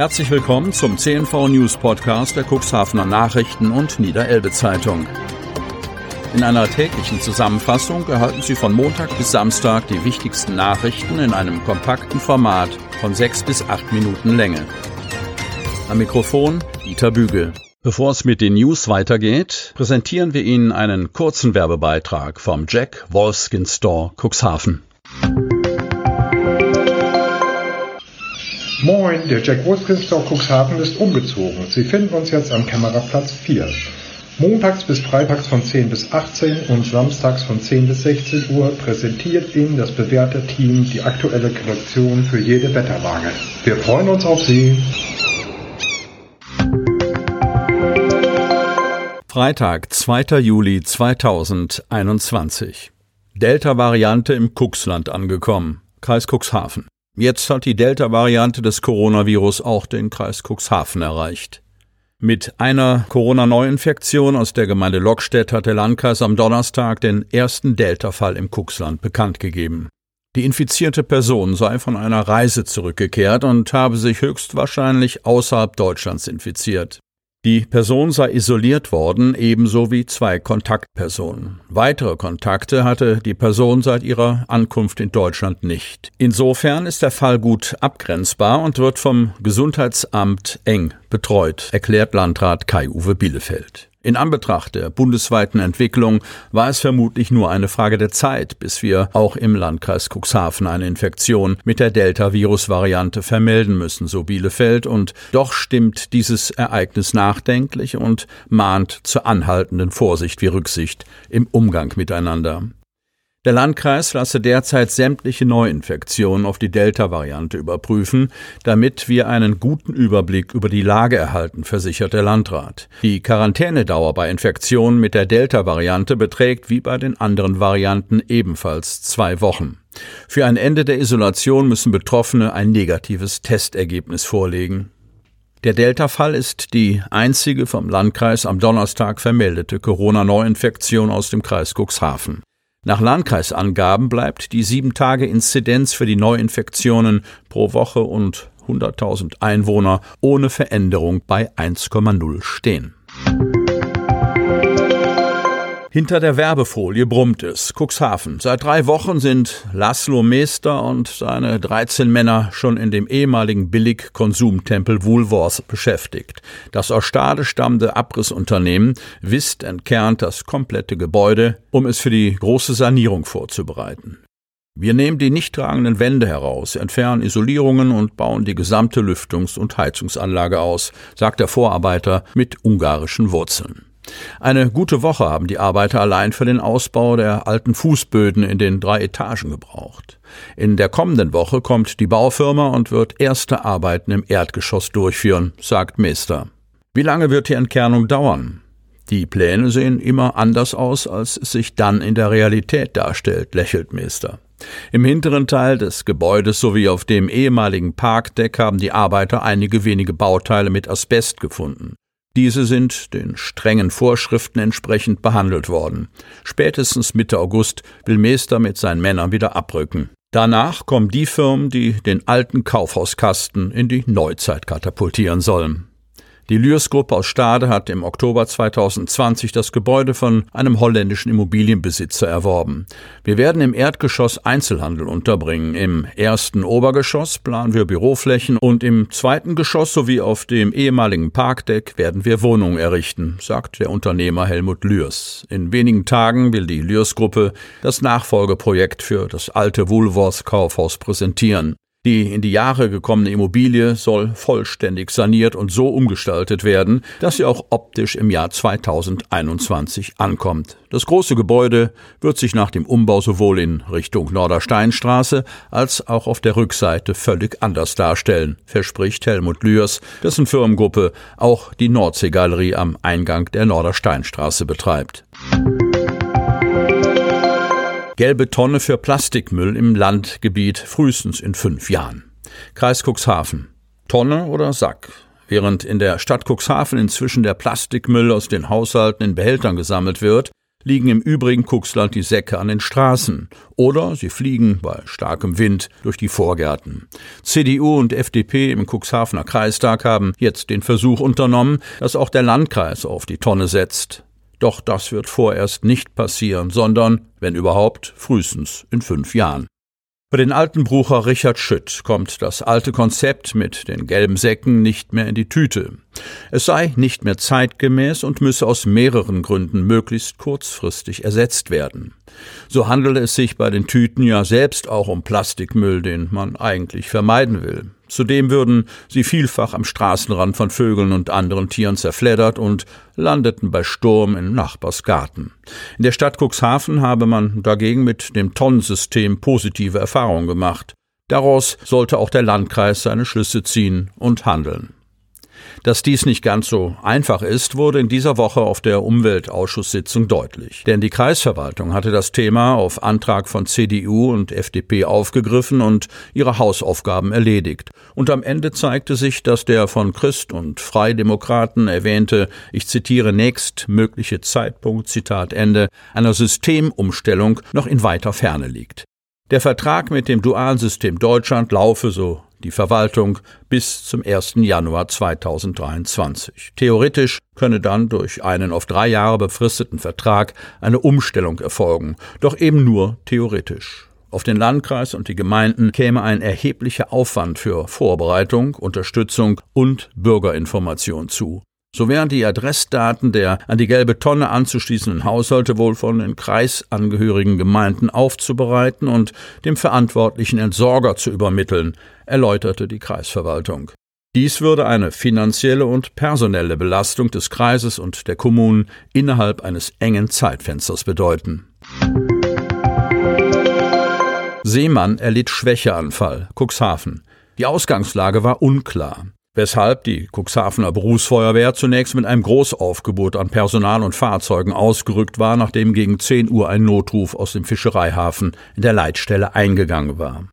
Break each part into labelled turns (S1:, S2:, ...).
S1: Herzlich willkommen zum CNV News Podcast der Cuxhavener Nachrichten und Niederelbe Zeitung. In einer täglichen Zusammenfassung erhalten Sie von Montag bis Samstag die wichtigsten Nachrichten in einem kompakten Format von sechs bis acht Minuten Länge. Am Mikrofon Dieter Bügel. Bevor es mit den News weitergeht, präsentieren wir Ihnen einen kurzen Werbebeitrag vom Jack Wolfskin Store Cuxhaven.
S2: Moin, der Jack Wolfskin Store Cuxhaven ist umgezogen. Sie finden uns jetzt am Kameraplatz 4. Montags bis freitags von 10 bis 18 und samstags von 10 bis 16 Uhr präsentiert Ihnen das bewährte Team die aktuelle Kollektion für jede Wetterlage. Wir freuen uns auf Sie.
S1: Freitag, 2. Juli 2021. Delta-Variante im Cuxland angekommen. Kreis Cuxhaven. Jetzt hat die Delta-Variante des Coronavirus auch den Kreis Cuxhaven erreicht. Mit einer Corona-Neuinfektion aus der Gemeinde Lockstedt hat der Landkreis am Donnerstag den ersten Delta-Fall im Cuxland bekannt gegeben. Die infizierte Person sei von einer Reise zurückgekehrt und habe sich höchstwahrscheinlich außerhalb Deutschlands infiziert. Die Person sei isoliert worden, ebenso wie zwei Kontaktpersonen. Weitere Kontakte hatte die Person seit ihrer Ankunft in Deutschland nicht. Insofern ist der Fall gut abgrenzbar und wird vom Gesundheitsamt eng betreut, erklärt Landrat Kai-Uwe Bielefeld. In Anbetracht der bundesweiten Entwicklung war es vermutlich nur eine Frage der Zeit, bis wir auch im Landkreis Cuxhaven eine Infektion mit der Delta-Virus-Variante vermelden müssen, so Bielefeld, und doch stimmt dieses Ereignis nachdenklich und mahnt zur anhaltenden Vorsicht wie Rücksicht im Umgang miteinander. Der Landkreis lasse derzeit sämtliche Neuinfektionen auf die Delta-Variante überprüfen, damit wir einen guten Überblick über die Lage erhalten, versichert der Landrat. Die Quarantänedauer bei Infektionen mit der Delta-Variante beträgt wie bei den anderen Varianten ebenfalls zwei Wochen. Für ein Ende der Isolation müssen Betroffene ein negatives Testergebnis vorlegen. Der Delta-Fall ist die einzige vom Landkreis am Donnerstag vermeldete Corona-Neuinfektion aus dem Kreis Cuxhaven. Nach Landkreisangaben bleibt die 7-Tage-Inzidenz für die Neuinfektionen pro Woche und 100.000 Einwohner ohne Veränderung bei 1,0 stehen. Hinter der Werbefolie brummt es. Cuxhaven. Seit drei Wochen sind Laszlo Meester und seine 13 Männer schon in dem ehemaligen Billig-Konsumtempel Woolworth beschäftigt. Das aus Stade stammende Abrissunternehmen Wist entkernt das komplette Gebäude, um es für die große Sanierung vorzubereiten. Wir nehmen die nicht tragenden Wände heraus, entfernen Isolierungen und bauen die gesamte Lüftungs- und Heizungsanlage aus, sagt der Vorarbeiter mit ungarischen Wurzeln. Eine gute Woche haben die Arbeiter allein für den Ausbau der alten Fußböden in den drei Etagen gebraucht. In der kommenden Woche kommt die Baufirma und wird erste Arbeiten im Erdgeschoss durchführen, sagt Meister. Wie lange wird die Entkernung dauern? Die Pläne sehen immer anders aus, als es sich dann in der Realität darstellt, lächelt Meister. Im hinteren Teil des Gebäudes sowie auf dem ehemaligen Parkdeck haben die Arbeiter einige wenige Bauteile mit Asbest gefunden. Diese sind den strengen Vorschriften entsprechend behandelt worden. Spätestens Mitte August will Meester mit seinen Männern wieder abrücken. Danach kommen die Firmen, die den alten Kaufhauskasten in die Neuzeit katapultieren sollen. Die Lürs-Gruppe aus Stade hat im Oktober 2020 das Gebäude von einem holländischen Immobilienbesitzer erworben. Wir werden im Erdgeschoss Einzelhandel unterbringen. Im ersten Obergeschoss planen wir Büroflächen und im zweiten Geschoss sowie auf dem ehemaligen Parkdeck werden wir Wohnungen errichten, sagt der Unternehmer Helmut Lürs. In wenigen Tagen will die Lürs-Gruppe das Nachfolgeprojekt für das alte Woolworth Kaufhaus präsentieren. Die in die Jahre gekommene Immobilie soll vollständig saniert und so umgestaltet werden, dass sie auch optisch im Jahr 2021 ankommt. Das große Gebäude wird sich nach dem Umbau sowohl in Richtung Nordersteinstraße als auch auf der Rückseite völlig anders darstellen, verspricht Helmut Lührs, dessen Firmengruppe auch die Nordseegalerie am Eingang der Nordersteinstraße betreibt. Gelbe Tonne für Plastikmüll im Landgebiet frühestens in fünf Jahren. Kreis Cuxhaven. Tonne oder Sack? Während in der Stadt Cuxhaven inzwischen der Plastikmüll aus den Haushalten in Behältern gesammelt wird, liegen im übrigen Kuxland die Säcke an den Straßen oder sie fliegen bei starkem Wind durch die Vorgärten. CDU und FDP im Cuxhavener Kreistag haben jetzt den Versuch unternommen, dass auch der Landkreis auf die Tonne setzt. Doch das wird vorerst nicht passieren, sondern, wenn überhaupt, frühestens in fünf Jahren. Für den alten Brucher Richard Schütt kommt das alte Konzept mit den gelben Säcken nicht mehr in die Tüte. Es sei nicht mehr zeitgemäß und müsse aus mehreren Gründen möglichst kurzfristig ersetzt werden. So handele es sich bei den Tüten ja selbst auch um Plastikmüll, den man eigentlich vermeiden will. Zudem würden sie vielfach am Straßenrand von Vögeln und anderen Tieren zerfleddert und landeten bei Sturm im Nachbarsgarten. In der Stadt Cuxhaven habe man dagegen mit dem Tonnensystem positive Erfahrungen gemacht. Daraus sollte auch der Landkreis seine Schlüsse ziehen und handeln. Dass dies nicht ganz so einfach ist, wurde in dieser Woche auf der Umweltausschusssitzung deutlich. Denn die Kreisverwaltung hatte das Thema auf Antrag von CDU und FDP aufgegriffen und ihre Hausaufgaben erledigt. Und am Ende zeigte sich, dass der von Christ und Freidemokraten erwähnte, ich zitiere, nächstmögliche Zeitpunkt, Zitat Ende, einer Systemumstellung noch in weiter Ferne liegt. Der Vertrag mit dem Dualsystem Deutschland laufe, so die Verwaltung bis zum 1. Januar 2023. Theoretisch könne dann durch einen auf drei Jahre befristeten Vertrag eine Umstellung erfolgen, doch eben nur theoretisch. Auf den Landkreis und die Gemeinden käme ein erheblicher Aufwand für Vorbereitung, Unterstützung und Bürgerinformation zu. So wären die Adressdaten der an die gelbe Tonne anzuschließenden Haushalte wohl von den kreisangehörigen Gemeinden aufzubereiten und dem verantwortlichen Entsorger zu übermitteln, erläuterte die Kreisverwaltung. Dies würde eine finanzielle und personelle Belastung des Kreises und der Kommunen innerhalb eines engen Zeitfensters bedeuten. Seemann erlitt Schwächeanfall, Cuxhaven. Die Ausgangslage war unklar weshalb die Cuxhavener Berufsfeuerwehr zunächst mit einem Großaufgebot an Personal und Fahrzeugen ausgerückt war, nachdem gegen 10 Uhr ein Notruf aus dem Fischereihafen in der Leitstelle eingegangen war.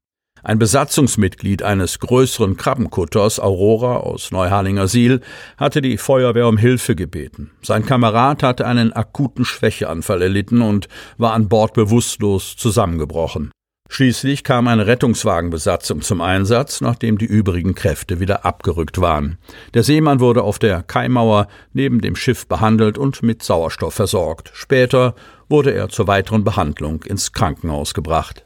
S1: Ein Besatzungsmitglied eines größeren Krabbenkutters, Aurora aus Neuharlinger Siel, hatte die Feuerwehr um Hilfe gebeten. Sein Kamerad hatte einen akuten Schwächeanfall erlitten und war an Bord bewusstlos zusammengebrochen. Schließlich kam eine Rettungswagenbesatzung zum Einsatz, nachdem die übrigen Kräfte wieder abgerückt waren. Der Seemann wurde auf der Kaimauer neben dem Schiff behandelt und mit Sauerstoff versorgt. Später wurde er zur weiteren Behandlung ins Krankenhaus gebracht.